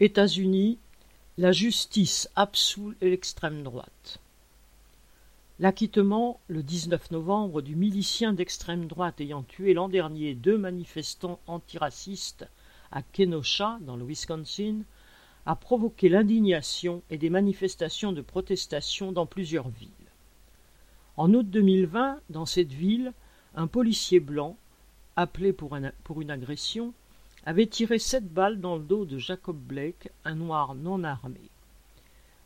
États-Unis, la justice absout l'extrême droite. L'acquittement, le 19 novembre, du milicien d'extrême droite ayant tué l'an dernier deux manifestants antiracistes à Kenosha, dans le Wisconsin, a provoqué l'indignation et des manifestations de protestation dans plusieurs villes. En août 2020, dans cette ville, un policier blanc, appelé pour, pour une agression, avait tiré sept balles dans le dos de Jacob Blake, un noir non armé.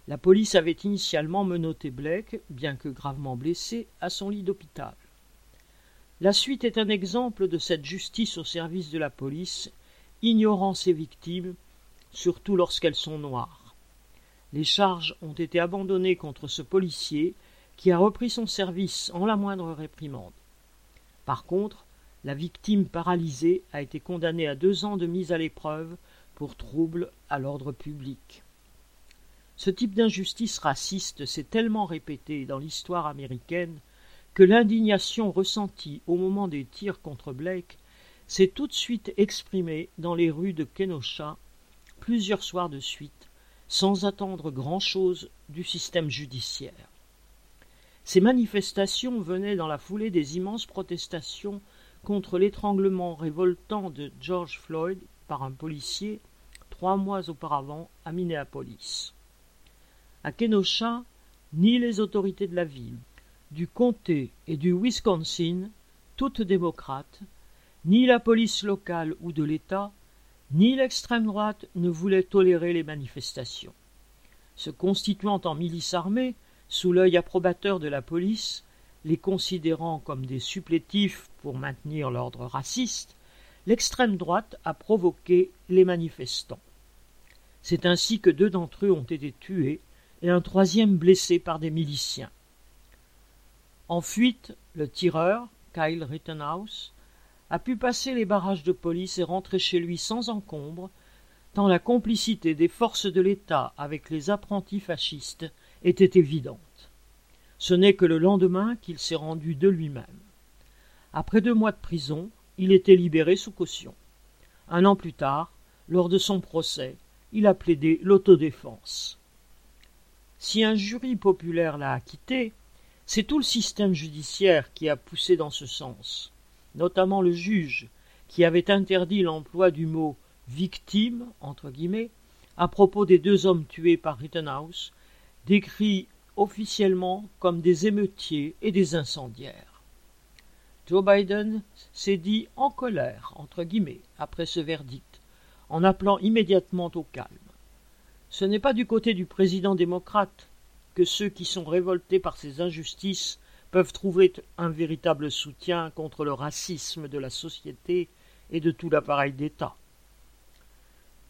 La police avait initialement menotté Blake, bien que gravement blessé, à son lit d'hôpital. La suite est un exemple de cette justice au service de la police, ignorant ses victimes, surtout lorsqu'elles sont noires. Les charges ont été abandonnées contre ce policier qui a repris son service en la moindre réprimande. Par contre, la victime paralysée a été condamnée à deux ans de mise à l'épreuve pour trouble à l'ordre public. Ce type d'injustice raciste s'est tellement répété dans l'histoire américaine que l'indignation ressentie au moment des tirs contre Blake s'est tout de suite exprimée dans les rues de Kenosha plusieurs soirs de suite, sans attendre grand-chose du système judiciaire. Ces manifestations venaient dans la foulée des immenses protestations contre l'étranglement révoltant de George Floyd par un policier trois mois auparavant à Minneapolis. À Kenosha, ni les autorités de la ville, du comté et du Wisconsin, toutes démocrates, ni la police locale ou de l'État, ni l'extrême droite ne voulaient tolérer les manifestations. Se constituant en milice armée, sous l'œil approbateur de la police, les considérant comme des supplétifs pour maintenir l'ordre raciste, l'extrême droite a provoqué les manifestants. C'est ainsi que deux d'entre eux ont été tués et un troisième blessé par des miliciens. En fuite, le tireur, Kyle Rittenhouse, a pu passer les barrages de police et rentrer chez lui sans encombre, tant la complicité des forces de l'État avec les apprentis fascistes était évidente. Ce n'est que le lendemain qu'il s'est rendu de lui-même. Après deux mois de prison, il était libéré sous caution. Un an plus tard, lors de son procès, il a plaidé l'autodéfense. Si un jury populaire l'a acquitté, c'est tout le système judiciaire qui a poussé dans ce sens, notamment le juge, qui avait interdit l'emploi du mot victime à propos des deux hommes tués par Rittenhouse, décrits officiellement comme des émeutiers et des incendiaires. Joe Biden s'est dit en colère, entre guillemets, après ce verdict, en appelant immédiatement au calme. Ce n'est pas du côté du président démocrate que ceux qui sont révoltés par ces injustices peuvent trouver un véritable soutien contre le racisme de la société et de tout l'appareil d'État.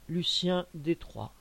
Lucien Détroit